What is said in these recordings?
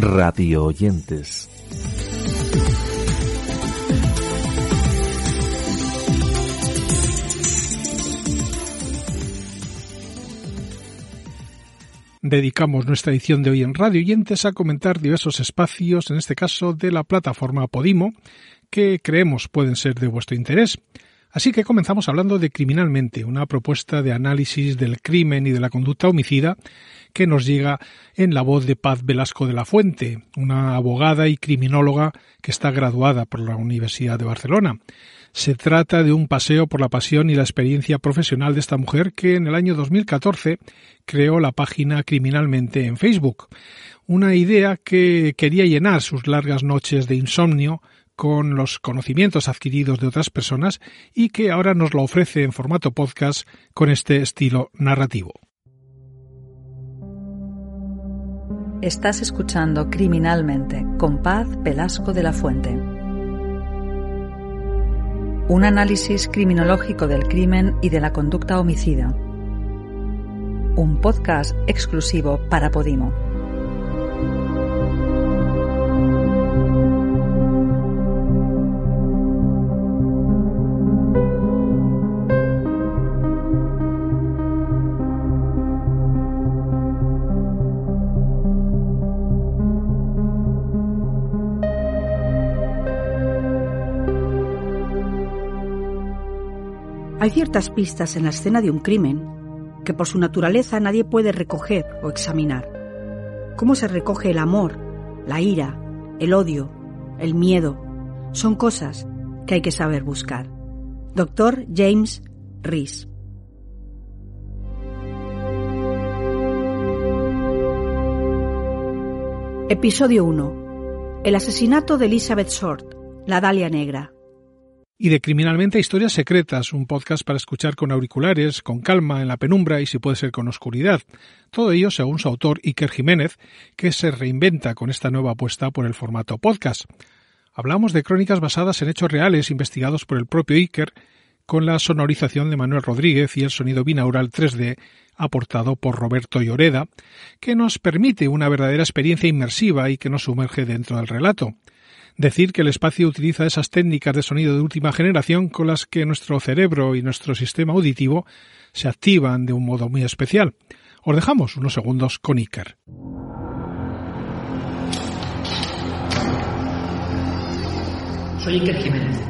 Radio oyentes. Dedicamos nuestra edición de hoy en Radio Oyentes a comentar diversos espacios, en este caso de la plataforma Podimo, que creemos pueden ser de vuestro interés. Así que comenzamos hablando de Criminalmente, una propuesta de análisis del crimen y de la conducta homicida que nos llega en la voz de Paz Velasco de la Fuente, una abogada y criminóloga que está graduada por la Universidad de Barcelona. Se trata de un paseo por la pasión y la experiencia profesional de esta mujer que en el año 2014 creó la página Criminalmente en Facebook, una idea que quería llenar sus largas noches de insomnio con los conocimientos adquiridos de otras personas y que ahora nos lo ofrece en formato podcast con este estilo narrativo. Estás escuchando Criminalmente con Paz Velasco de la Fuente. Un análisis criminológico del crimen y de la conducta homicida. Un podcast exclusivo para Podimo. Hay ciertas pistas en la escena de un crimen que por su naturaleza nadie puede recoger o examinar. ¿Cómo se recoge el amor, la ira, el odio, el miedo? Son cosas que hay que saber buscar. Doctor James Rees. Episodio 1. El asesinato de Elizabeth Short, la Dalia Negra y de Criminalmente Historias Secretas, un podcast para escuchar con auriculares, con calma, en la penumbra y si puede ser con oscuridad. Todo ello según su autor Iker Jiménez, que se reinventa con esta nueva apuesta por el formato podcast. Hablamos de crónicas basadas en hechos reales investigados por el propio Iker, con la sonorización de Manuel Rodríguez y el sonido binaural 3D aportado por Roberto Lloreda, que nos permite una verdadera experiencia inmersiva y que nos sumerge dentro del relato decir que el espacio utiliza esas técnicas de sonido de última generación con las que nuestro cerebro y nuestro sistema auditivo se activan de un modo muy especial. Os dejamos unos segundos con Iker. Soy Iker Jiménez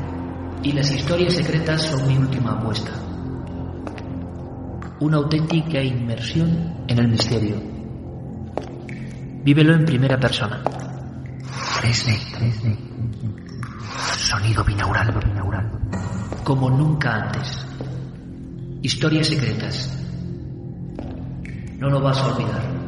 y las historias secretas son mi última apuesta. Una auténtica inmersión en el misterio. Vívelo en primera persona. 3D. Sonido binaural. binaural. Como nunca antes. Historias secretas. No lo vas a olvidar.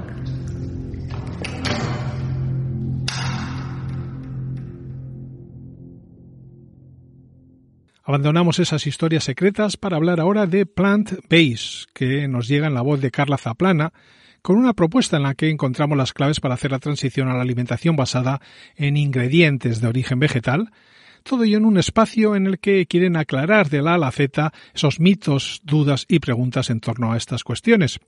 Abandonamos esas historias secretas para hablar ahora de Plant Base, que nos llega en la voz de Carla Zaplana, con una propuesta en la que encontramos las claves para hacer la transición a la alimentación basada en ingredientes de origen vegetal, todo ello en un espacio en el que quieren aclarar de la A la Z esos mitos, dudas y preguntas en torno a estas cuestiones.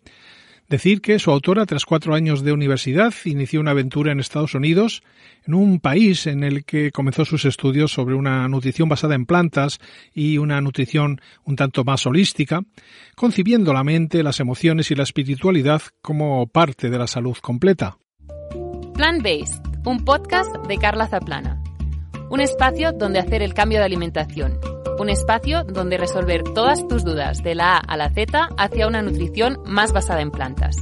Decir que su autora, tras cuatro años de universidad, inició una aventura en Estados Unidos, en un país en el que comenzó sus estudios sobre una nutrición basada en plantas y una nutrición un tanto más holística, concibiendo la mente, las emociones y la espiritualidad como parte de la salud completa. Plant Based, un podcast de Carla Zaplana. Un espacio donde hacer el cambio de alimentación un espacio donde resolver todas tus dudas de la A a la Z hacia una nutrición más basada en plantas.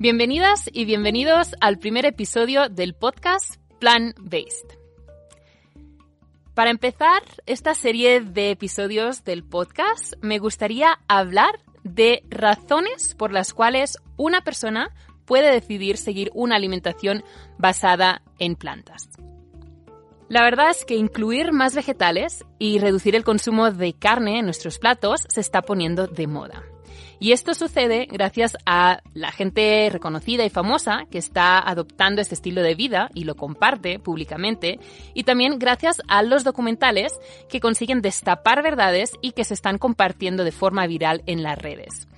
Bienvenidas y bienvenidos al primer episodio del podcast Plan Based. Para empezar esta serie de episodios del podcast, me gustaría hablar de razones por las cuales una persona puede decidir seguir una alimentación basada en plantas. La verdad es que incluir más vegetales y reducir el consumo de carne en nuestros platos se está poniendo de moda. Y esto sucede gracias a la gente reconocida y famosa que está adoptando este estilo de vida y lo comparte públicamente, y también gracias a los documentales que consiguen destapar verdades y que se están compartiendo de forma viral en las redes.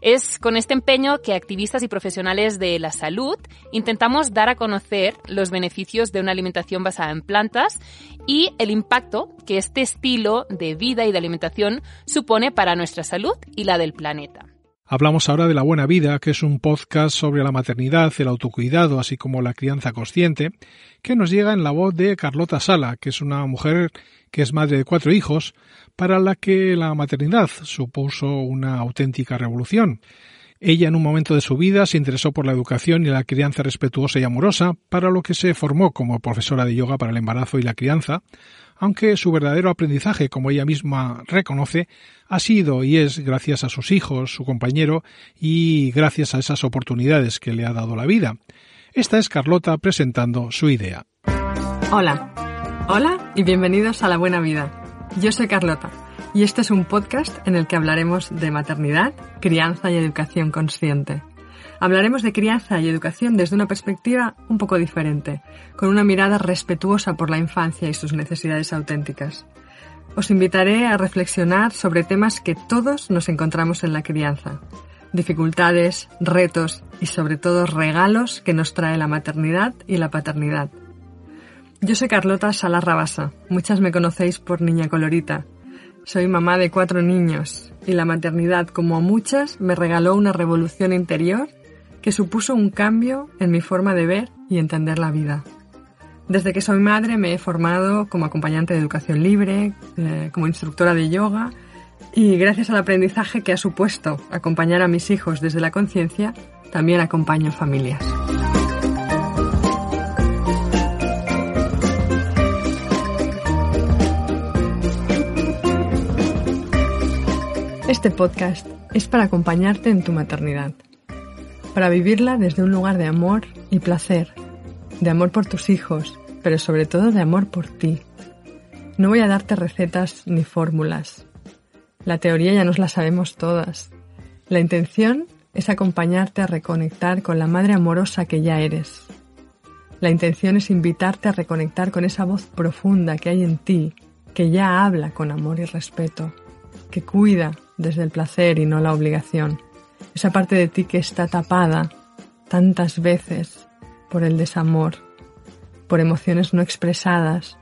Es con este empeño que activistas y profesionales de la salud intentamos dar a conocer los beneficios de una alimentación basada en plantas y el impacto que este estilo de vida y de alimentación supone para nuestra salud y la del planeta. Hablamos ahora de La Buena Vida, que es un podcast sobre la maternidad, el autocuidado, así como la crianza consciente, que nos llega en la voz de Carlota Sala, que es una mujer que es madre de cuatro hijos, para la que la maternidad supuso una auténtica revolución. Ella en un momento de su vida se interesó por la educación y la crianza respetuosa y amorosa, para lo que se formó como profesora de yoga para el embarazo y la crianza, aunque su verdadero aprendizaje, como ella misma reconoce, ha sido y es gracias a sus hijos, su compañero y gracias a esas oportunidades que le ha dado la vida. Esta es Carlota presentando su idea. Hola, hola y bienvenidos a La Buena Vida. Yo soy Carlota y este es un podcast en el que hablaremos de maternidad, crianza y educación consciente. Hablaremos de crianza y educación desde una perspectiva un poco diferente, con una mirada respetuosa por la infancia y sus necesidades auténticas. Os invitaré a reflexionar sobre temas que todos nos encontramos en la crianza, dificultades, retos y sobre todo regalos que nos trae la maternidad y la paternidad. Yo soy Carlota Sala Rabasa, muchas me conocéis por Niña Colorita. Soy mamá de cuatro niños y la maternidad, como a muchas, me regaló una revolución interior que supuso un cambio en mi forma de ver y entender la vida. Desde que soy madre me he formado como acompañante de educación libre, eh, como instructora de yoga y gracias al aprendizaje que ha supuesto acompañar a mis hijos desde la conciencia, también acompaño familias. Este podcast es para acompañarte en tu maternidad para vivirla desde un lugar de amor y placer, de amor por tus hijos, pero sobre todo de amor por ti. No voy a darte recetas ni fórmulas. La teoría ya nos la sabemos todas. La intención es acompañarte a reconectar con la madre amorosa que ya eres. La intención es invitarte a reconectar con esa voz profunda que hay en ti, que ya habla con amor y respeto, que cuida desde el placer y no la obligación esa parte de ti que está tapada tantas veces por el desamor, por emociones no expresadas,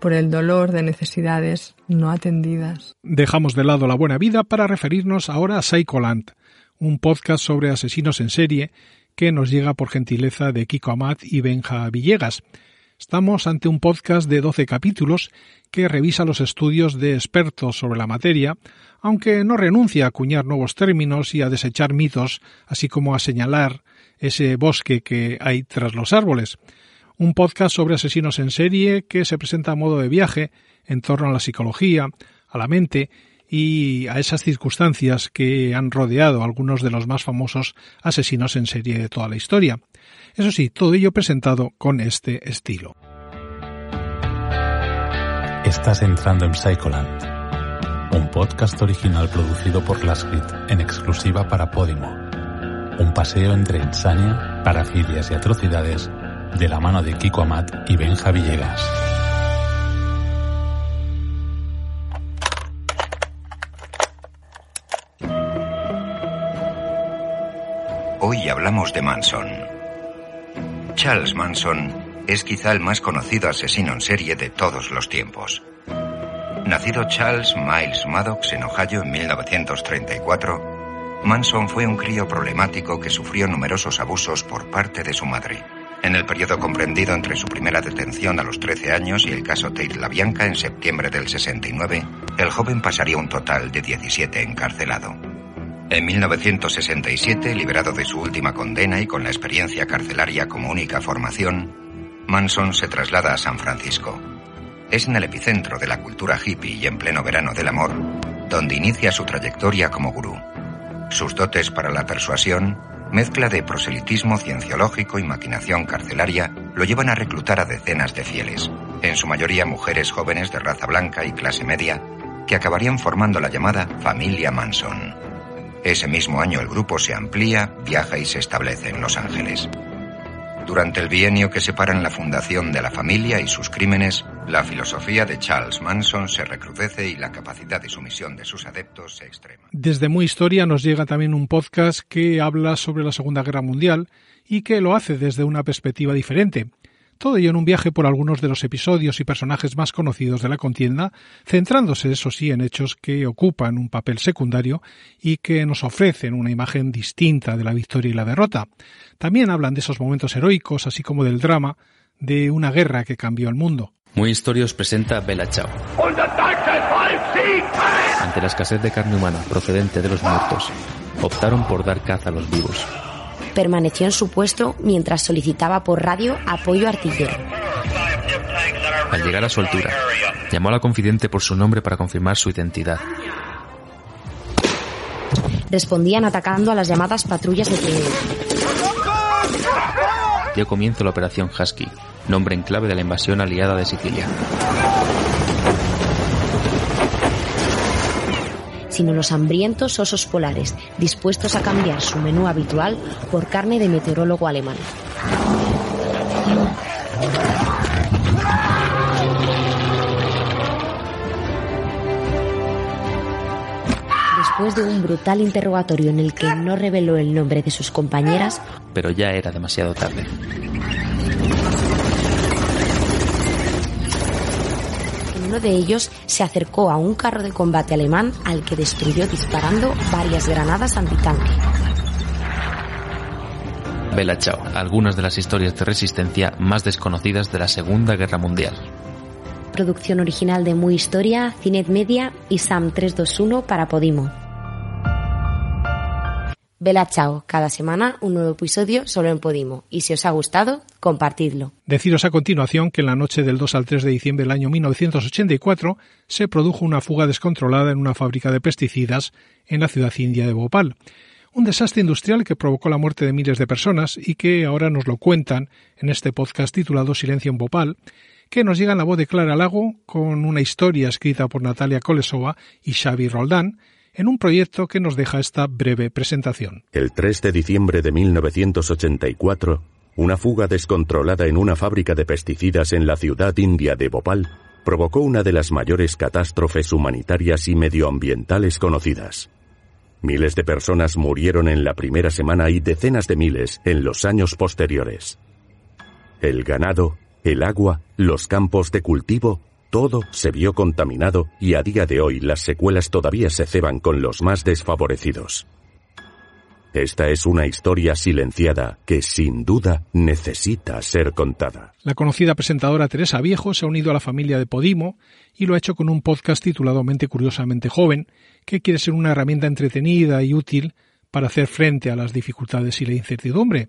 por el dolor de necesidades no atendidas. Dejamos de lado la buena vida para referirnos ahora a Psycholand, un podcast sobre asesinos en serie que nos llega por gentileza de Kiko Amat y Benja Villegas. Estamos ante un podcast de 12 capítulos que revisa los estudios de expertos sobre la materia, aunque no renuncia a acuñar nuevos términos y a desechar mitos, así como a señalar ese bosque que hay tras los árboles. Un podcast sobre asesinos en serie que se presenta a modo de viaje en torno a la psicología, a la mente y a esas circunstancias que han rodeado algunos de los más famosos asesinos en serie de toda la historia. Eso sí, todo ello presentado con este estilo. Estás entrando en Psycholand, un podcast original producido por Lascrit en exclusiva para Podimo. Un paseo entre insania, parafilias y atrocidades de la mano de Kiko Amat y Benja Villegas. Hoy hablamos de Manson Charles Manson es quizá el más conocido asesino en serie de todos los tiempos. Nacido Charles Miles Maddox en Ohio en 1934, Manson fue un crío problemático que sufrió numerosos abusos por parte de su madre. En el periodo comprendido entre su primera detención a los 13 años y el caso Tate LaBianca en septiembre del 69, el joven pasaría un total de 17 encarcelado. En 1967, liberado de su última condena y con la experiencia carcelaria como única formación, Manson se traslada a San Francisco. Es en el epicentro de la cultura hippie y en pleno verano del amor, donde inicia su trayectoria como gurú. Sus dotes para la persuasión, mezcla de proselitismo cienciológico y maquinación carcelaria, lo llevan a reclutar a decenas de fieles, en su mayoría mujeres jóvenes de raza blanca y clase media, que acabarían formando la llamada familia Manson. Ese mismo año el grupo se amplía, viaja y se establece en Los Ángeles. Durante el bienio que separan la fundación de la familia y sus crímenes, la filosofía de Charles Manson se recrudece y la capacidad y sumisión de sus adeptos se extrema. Desde Muy Historia nos llega también un podcast que habla sobre la Segunda Guerra Mundial y que lo hace desde una perspectiva diferente. Todo ello en un viaje por algunos de los episodios y personajes más conocidos de la contienda, centrándose, eso sí, en hechos que ocupan un papel secundario y que nos ofrecen una imagen distinta de la victoria y la derrota. También hablan de esos momentos heroicos, así como del drama de una guerra que cambió el mundo. Muy Historia os presenta Bella Chao. Ante la escasez de carne humana procedente de los muertos, optaron por dar caza a los vivos permaneció en su puesto mientras solicitaba por radio apoyo artillero. Al llegar a su altura, llamó a la confidente por su nombre para confirmar su identidad. Respondían atacando a las llamadas patrullas de tren. Dio comienzo la operación Husky, nombre en clave de la invasión aliada de Sicilia. Sino los hambrientos osos polares, dispuestos a cambiar su menú habitual por carne de meteorólogo alemán. Después de un brutal interrogatorio en el que no reveló el nombre de sus compañeras, pero ya era demasiado tarde. Uno de ellos se acercó a un carro de combate alemán al que destruyó disparando varias granadas antitanque. Bella Chao, algunas de las historias de resistencia más desconocidas de la Segunda Guerra Mundial. Producción original de Muy Historia, Cinet Media y SAM 321 para Podimo. Vela chao, cada semana un nuevo episodio solo en Podimo. Y si os ha gustado, compartidlo. Deciros a continuación que en la noche del 2 al 3 de diciembre del año 1984 se produjo una fuga descontrolada en una fábrica de pesticidas en la ciudad india de Bhopal. Un desastre industrial que provocó la muerte de miles de personas y que ahora nos lo cuentan en este podcast titulado Silencio en Bhopal, que nos llega en la voz de Clara Lago con una historia escrita por Natalia Kolesova y Xavi Roldán, en un proyecto que nos deja esta breve presentación. El 3 de diciembre de 1984, una fuga descontrolada en una fábrica de pesticidas en la ciudad india de Bhopal provocó una de las mayores catástrofes humanitarias y medioambientales conocidas. Miles de personas murieron en la primera semana y decenas de miles en los años posteriores. El ganado, el agua, los campos de cultivo todo se vio contaminado y a día de hoy las secuelas todavía se ceban con los más desfavorecidos. Esta es una historia silenciada que sin duda necesita ser contada. La conocida presentadora Teresa Viejo se ha unido a la familia de Podimo y lo ha hecho con un podcast titulado Mente Curiosamente Joven, que quiere ser una herramienta entretenida y útil para hacer frente a las dificultades y la incertidumbre.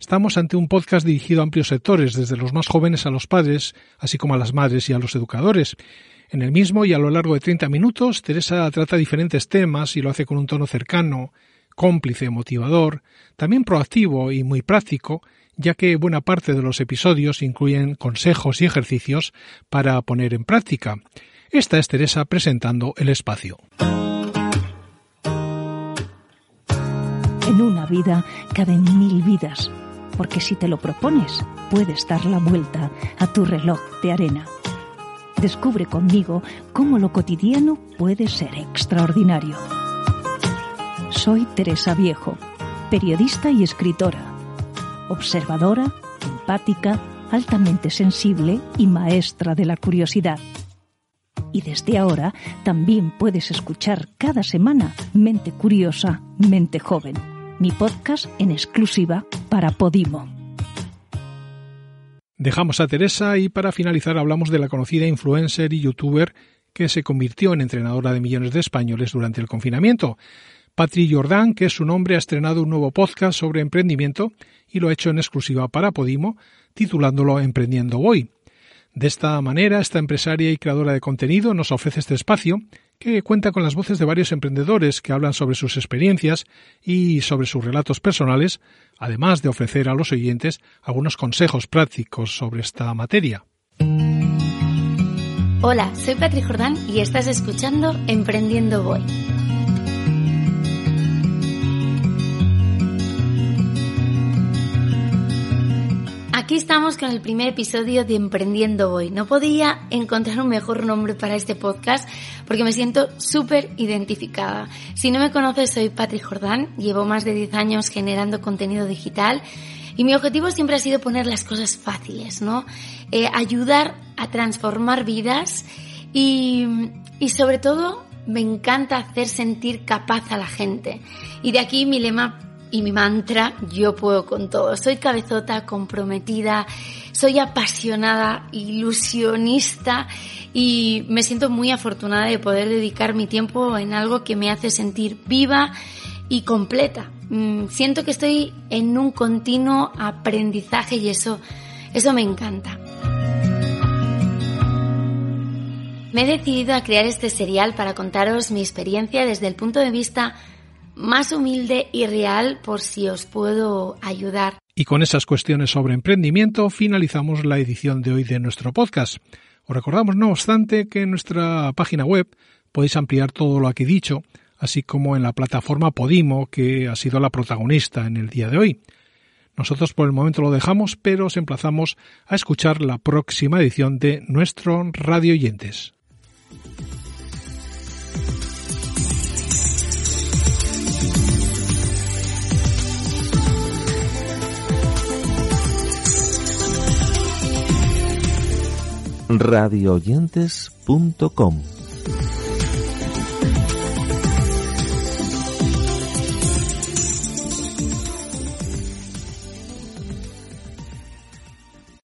Estamos ante un podcast dirigido a amplios sectores, desde los más jóvenes a los padres, así como a las madres y a los educadores. En el mismo y a lo largo de 30 minutos, Teresa trata diferentes temas y lo hace con un tono cercano, cómplice, motivador, también proactivo y muy práctico, ya que buena parte de los episodios incluyen consejos y ejercicios para poner en práctica. Esta es Teresa presentando el espacio. En una vida caben mil vidas porque si te lo propones, puedes dar la vuelta a tu reloj de arena. Descubre conmigo cómo lo cotidiano puede ser extraordinario. Soy Teresa Viejo, periodista y escritora, observadora, empática, altamente sensible y maestra de la curiosidad. Y desde ahora también puedes escuchar cada semana Mente Curiosa, Mente Joven mi podcast en exclusiva para Podimo. Dejamos a Teresa y para finalizar hablamos de la conocida influencer y youtuber que se convirtió en entrenadora de millones de españoles durante el confinamiento. Patri Jordan, que es su nombre, ha estrenado un nuevo podcast sobre emprendimiento y lo ha hecho en exclusiva para Podimo, titulándolo Emprendiendo Voy. De esta manera, esta empresaria y creadora de contenido nos ofrece este espacio que cuenta con las voces de varios emprendedores que hablan sobre sus experiencias y sobre sus relatos personales, además de ofrecer a los oyentes algunos consejos prácticos sobre esta materia. Hola, soy Patrick Jordán y estás escuchando Emprendiendo Voy Aquí estamos con el primer episodio de Emprendiendo Hoy. No podía encontrar un mejor nombre para este podcast porque me siento súper identificada. Si no me conoces, soy Patrick Jordán, llevo más de 10 años generando contenido digital y mi objetivo siempre ha sido poner las cosas fáciles, ¿no? Eh, ayudar a transformar vidas y, y sobre todo me encanta hacer sentir capaz a la gente. Y de aquí mi lema y mi mantra, yo puedo con todo. Soy cabezota, comprometida, soy apasionada, ilusionista y me siento muy afortunada de poder dedicar mi tiempo en algo que me hace sentir viva y completa. Mm, siento que estoy en un continuo aprendizaje y eso, eso me encanta. Me he decidido a crear este serial para contaros mi experiencia desde el punto de vista más humilde y real por si os puedo ayudar. Y con esas cuestiones sobre emprendimiento finalizamos la edición de hoy de nuestro podcast. Os recordamos, no obstante, que en nuestra página web podéis ampliar todo lo aquí dicho, así como en la plataforma Podimo, que ha sido la protagonista en el día de hoy. Nosotros por el momento lo dejamos, pero os emplazamos a escuchar la próxima edición de nuestro Radio Oyentes. radioyentes.com